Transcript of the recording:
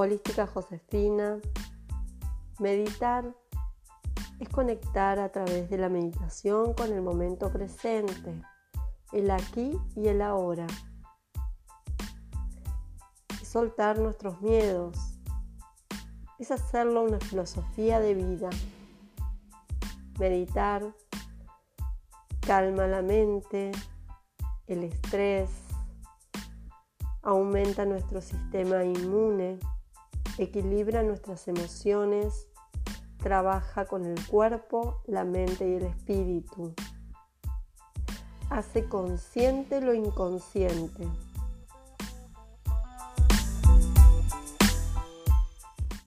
Holística Josefina. Meditar es conectar a través de la meditación con el momento presente, el aquí y el ahora. Es soltar nuestros miedos. Es hacerlo una filosofía de vida. Meditar calma la mente, el estrés, aumenta nuestro sistema inmune, equilibra nuestras emociones, trabaja con el cuerpo, la mente y el espíritu. Hace consciente lo inconsciente.